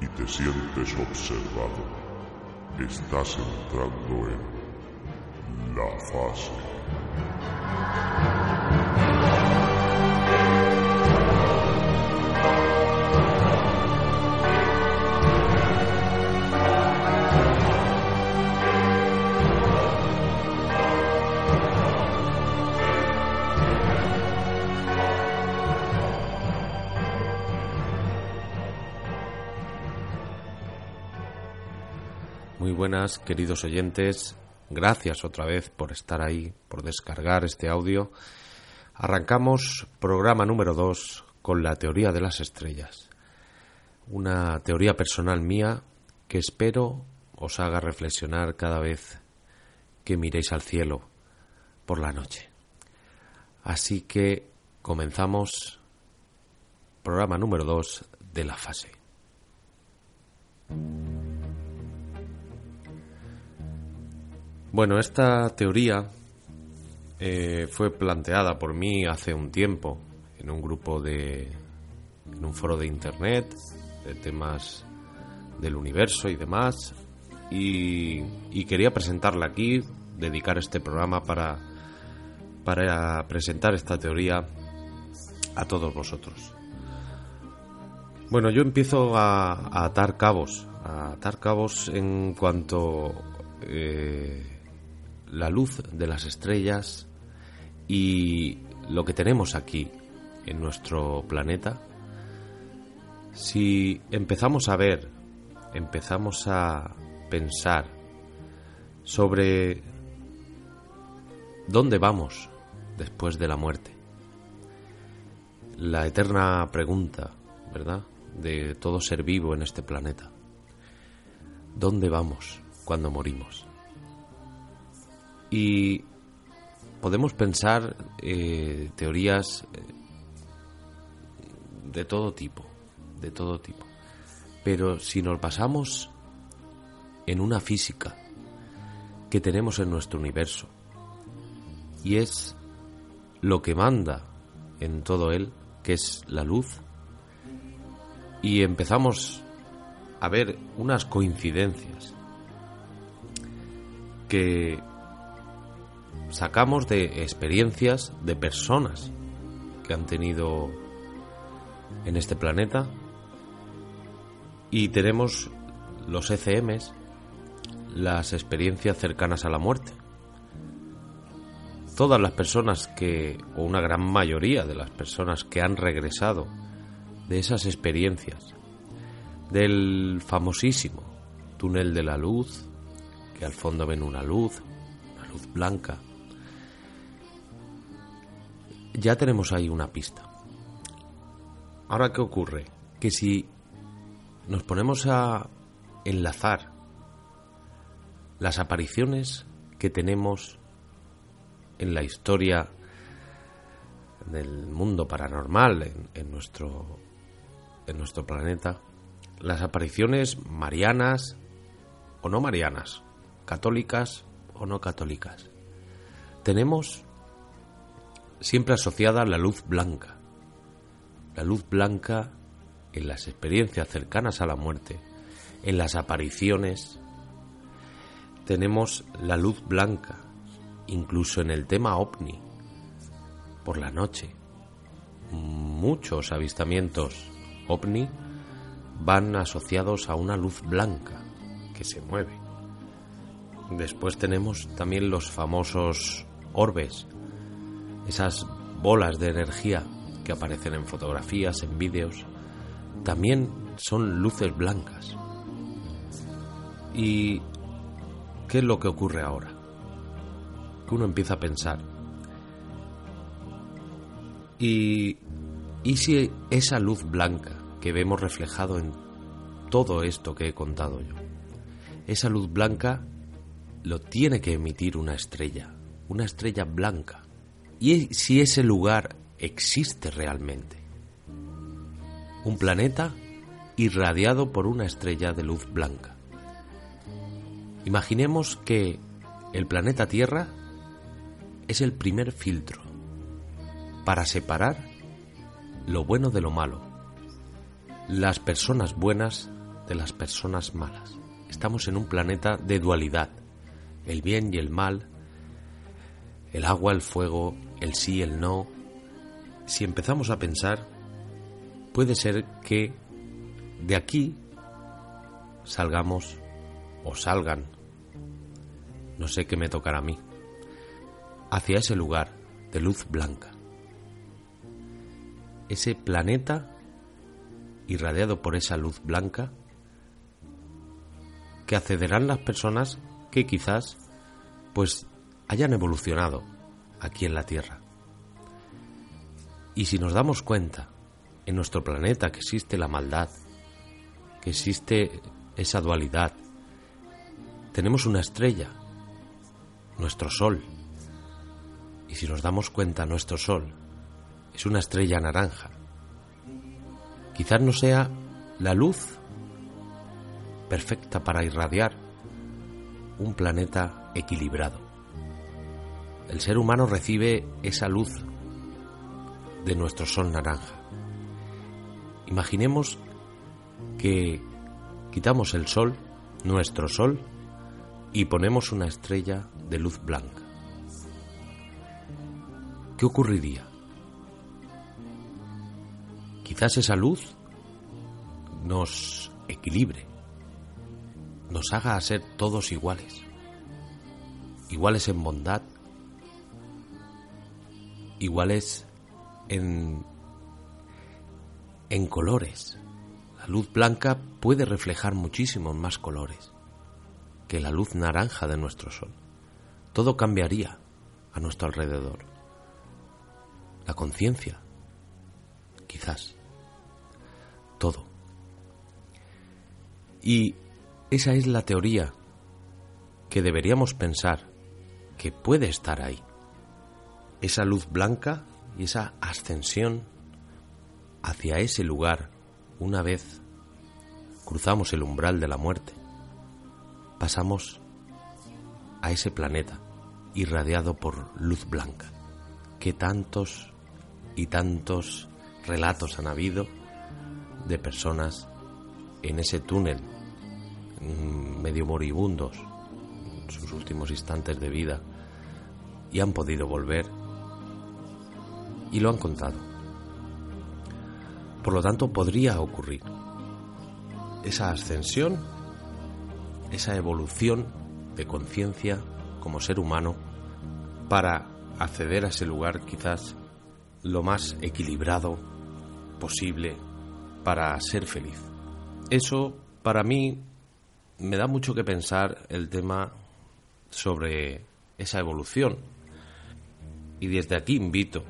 y te sientes observado, estás entrando en la fase. Muy buenas, queridos oyentes. Gracias otra vez por estar ahí, por descargar este audio. Arrancamos programa número 2 con la teoría de las estrellas. Una teoría personal mía que espero os haga reflexionar cada vez que miréis al cielo por la noche. Así que comenzamos programa número 2 de la fase. Bueno, esta teoría eh, fue planteada por mí hace un tiempo en un grupo de. en un foro de internet de temas del universo y demás. Y, quería presentarla aquí, dedicar este programa para, para presentar esta teoría a todos vosotros. Bueno, yo empiezo a, a atar cabos, a atar cabos en cuanto eh, la luz de las estrellas y lo que tenemos aquí en nuestro planeta, si empezamos a ver, empezamos a pensar sobre dónde vamos después de la muerte, la eterna pregunta, ¿verdad?, de todo ser vivo en este planeta. ¿Dónde vamos cuando morimos? Y podemos pensar eh, teorías eh, de todo tipo, de todo tipo. Pero si nos basamos en una física que tenemos en nuestro universo, y es lo que manda en todo él, que es la luz, y empezamos a ver unas coincidencias que sacamos de experiencias de personas que han tenido en este planeta y tenemos los ECMs, las experiencias cercanas a la muerte. Todas las personas que, o una gran mayoría de las personas que han regresado de esas experiencias, del famosísimo túnel de la luz, que al fondo ven una luz, una luz blanca, ya tenemos ahí una pista. Ahora, ¿qué ocurre? Que si nos ponemos a enlazar las apariciones que tenemos en la historia del mundo paranormal en, nuestro en nuestro planeta las apariciones marianas o no marianas católicas o no católicas tenemos siempre asociada a la luz blanca. La luz blanca en las experiencias cercanas a la muerte, en las apariciones, tenemos la luz blanca, incluso en el tema ovni, por la noche. Muchos avistamientos ovni van asociados a una luz blanca que se mueve. Después tenemos también los famosos orbes, esas bolas de energía que aparecen en fotografías, en vídeos, también son luces blancas. ¿Y qué es lo que ocurre ahora? Que uno empieza a pensar, ¿y, ¿y si esa luz blanca que vemos reflejado en todo esto que he contado yo, esa luz blanca lo tiene que emitir una estrella, una estrella blanca? Y si ese lugar existe realmente. Un planeta irradiado por una estrella de luz blanca. Imaginemos que el planeta Tierra es el primer filtro para separar lo bueno de lo malo, las personas buenas de las personas malas. Estamos en un planeta de dualidad, el bien y el mal, el agua, el fuego, el sí, el no. Si empezamos a pensar, puede ser que de aquí salgamos o salgan, no sé qué me tocará a mí, hacia ese lugar de luz blanca. Ese planeta irradiado por esa luz blanca que accederán las personas que quizás pues hayan evolucionado aquí en la Tierra. Y si nos damos cuenta en nuestro planeta que existe la maldad, que existe esa dualidad, tenemos una estrella, nuestro Sol. Y si nos damos cuenta, nuestro Sol es una estrella naranja. Quizás no sea la luz perfecta para irradiar un planeta equilibrado el ser humano recibe esa luz de nuestro sol naranja. Imaginemos que quitamos el sol, nuestro sol, y ponemos una estrella de luz blanca. ¿Qué ocurriría? Quizás esa luz nos equilibre, nos haga ser todos iguales, iguales en bondad, iguales en, en colores. La luz blanca puede reflejar muchísimos más colores que la luz naranja de nuestro sol. Todo cambiaría a nuestro alrededor. La conciencia, quizás. Todo. Y esa es la teoría que deberíamos pensar que puede estar ahí esa luz blanca y esa ascensión hacia ese lugar una vez cruzamos el umbral de la muerte. Pasamos a ese planeta irradiado por luz blanca, que tantos y tantos relatos han habido de personas en ese túnel mm, medio moribundos en sus últimos instantes de vida y han podido volver y lo han contado. Por lo tanto, podría ocurrir esa ascensión, esa evolución de conciencia como ser humano para acceder a ese lugar quizás lo más equilibrado posible para ser feliz. Eso para mí me da mucho que pensar el tema sobre esa evolución. Y desde aquí invito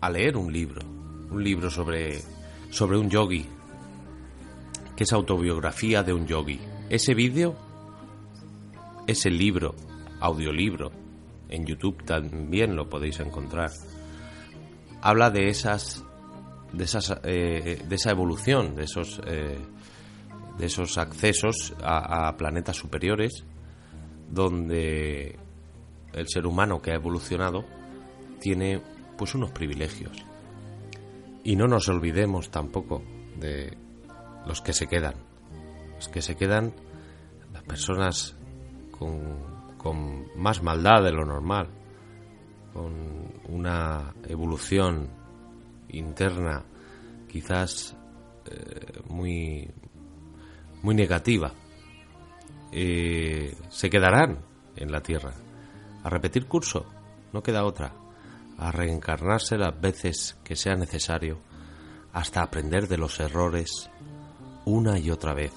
a leer un libro, un libro sobre, sobre un yogi, que es autobiografía de un yogi. Ese vídeo, ese libro, audiolibro, en YouTube también lo podéis encontrar. Habla de esas, de esas, eh, de esa evolución, de esos, eh, de esos accesos a, a planetas superiores, donde el ser humano que ha evolucionado tiene pues unos privilegios. Y no nos olvidemos tampoco de los que se quedan. Los que se quedan, las personas con, con más maldad de lo normal, con una evolución interna quizás eh, muy, muy negativa, eh, se quedarán en la Tierra. A repetir curso, no queda otra a reencarnarse las veces que sea necesario hasta aprender de los errores una y otra vez,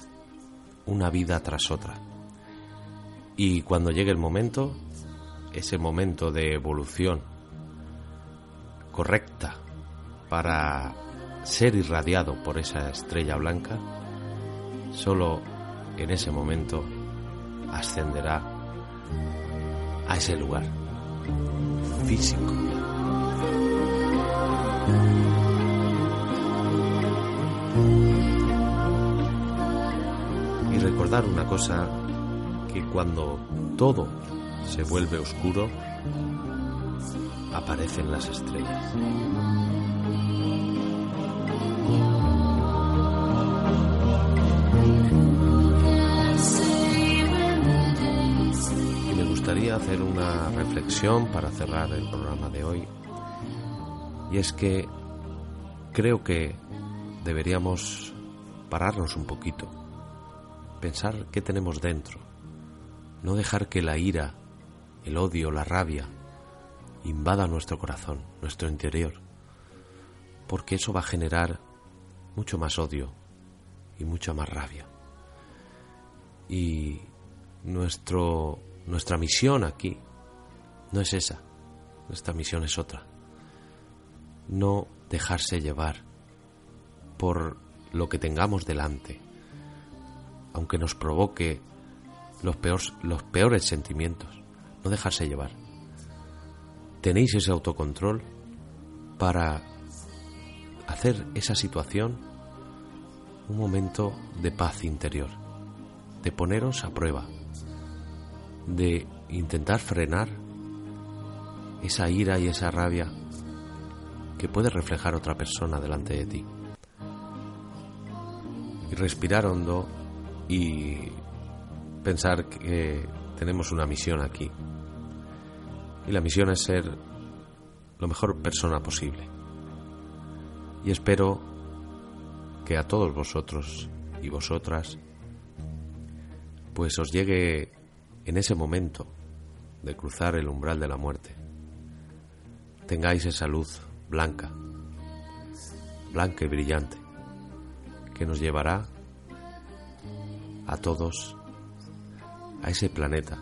una vida tras otra. Y cuando llegue el momento, ese momento de evolución correcta para ser irradiado por esa estrella blanca, solo en ese momento ascenderá a ese lugar físico. Y recordar una cosa, que cuando todo se vuelve oscuro, aparecen las estrellas. Hacer una reflexión para cerrar el programa de hoy. Y es que creo que deberíamos pararnos un poquito, pensar qué tenemos dentro, no dejar que la ira, el odio, la rabia invada nuestro corazón, nuestro interior, porque eso va a generar mucho más odio y mucha más rabia. Y nuestro, nuestra misión aquí no es esa, nuestra misión es otra. No dejarse llevar por lo que tengamos delante, aunque nos provoque los, los peores sentimientos, no dejarse llevar. Tenéis ese autocontrol para hacer esa situación un momento de paz interior, de poneros a prueba, de intentar frenar esa ira y esa rabia que puede reflejar otra persona delante de ti. Y respirar hondo y pensar que tenemos una misión aquí. Y la misión es ser lo mejor persona posible. Y espero que a todos vosotros y vosotras pues os llegue en ese momento de cruzar el umbral de la muerte, tengáis esa luz blanca, blanca y brillante, que nos llevará a todos a ese planeta,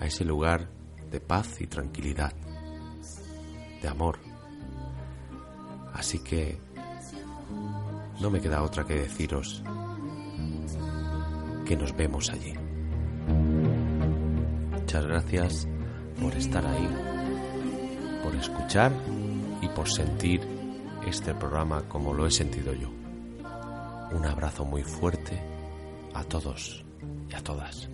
a ese lugar de paz y tranquilidad, de amor. Así que no me queda otra que deciros que nos vemos allí. Muchas gracias por estar ahí, por escuchar y por sentir este programa como lo he sentido yo. Un abrazo muy fuerte a todos y a todas.